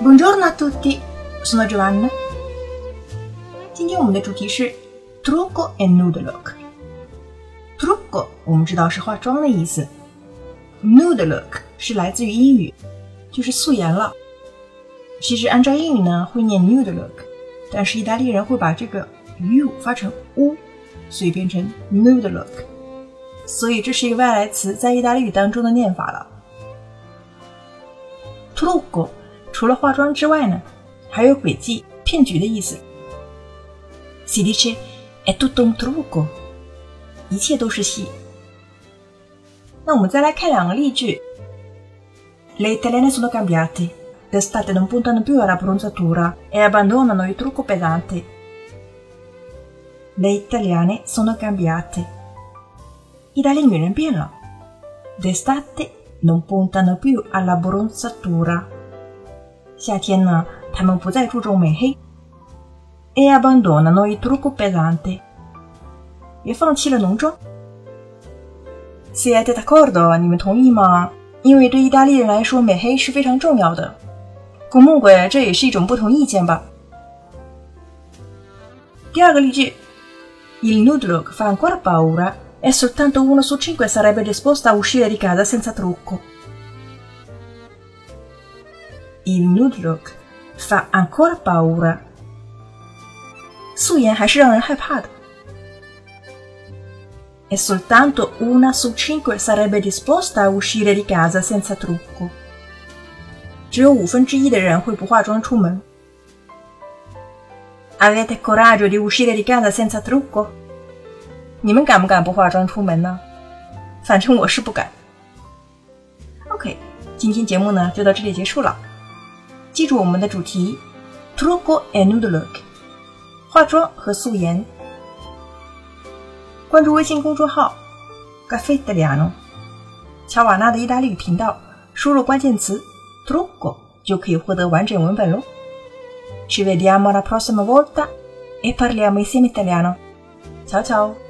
Buongiorno a tutti, sono Giovanna。今天我们的主题是 trucco e nude look。trucco 我们知道是化妆的意思，nude look 是来自于英语，就是素颜了。其实按照英语呢会念 nude look，但是意大利人会把这个 u 发成 u，所以变成 nude look。所以这是一个外来词，在意大利语当中的念法了。trucco 除了化妆之外呢，还有诡计、骗局的意思。Si dice è tutto un trucco，一切都是戏。那我们再来看两个例句。Le italiane sono cambiate. D'estate non puntano più alla bronzatura e abbandonano il trucco pesante. Le italiane sono cambiate. 意大利女人变了。D'estate non puntano più alla bronzatura. 夏天呢，他们不再注重美黑。E abbandonano il trucco pesante. 也放弃了浓妆。Siete d'accordo？你们同意吗？因为对意大利人来说，美黑是非常重要的。Comunque，这也是一种不同意见吧。第二个例句：Il nude look fa ancora paura e soltanto uno su cinque sarebbe disposto a uscire di casa senza trucco. Il nude look fa ancora paura. 素颜还是让人害怕的。E soltanto una su cinque sarebbe disposta a uscire di casa senza trucco. 只有五分之一的人会不化妆出门。Avete coraggio di uscire di casa senza trucco？你们敢不敢不化妆出门呢？反正我是不敢。OK，今天节目呢就到这里结束了。 记住我们的主题：trucco e nude look，化妆和素颜。关注微信公众号 “Caffè Italiano”，乔瓦纳的意大利语频道，输入关键词。trucco 就可以获得完整文本喽。Ci vediamo la prossima volta e parliamo insieme italiano. Ciao ciao!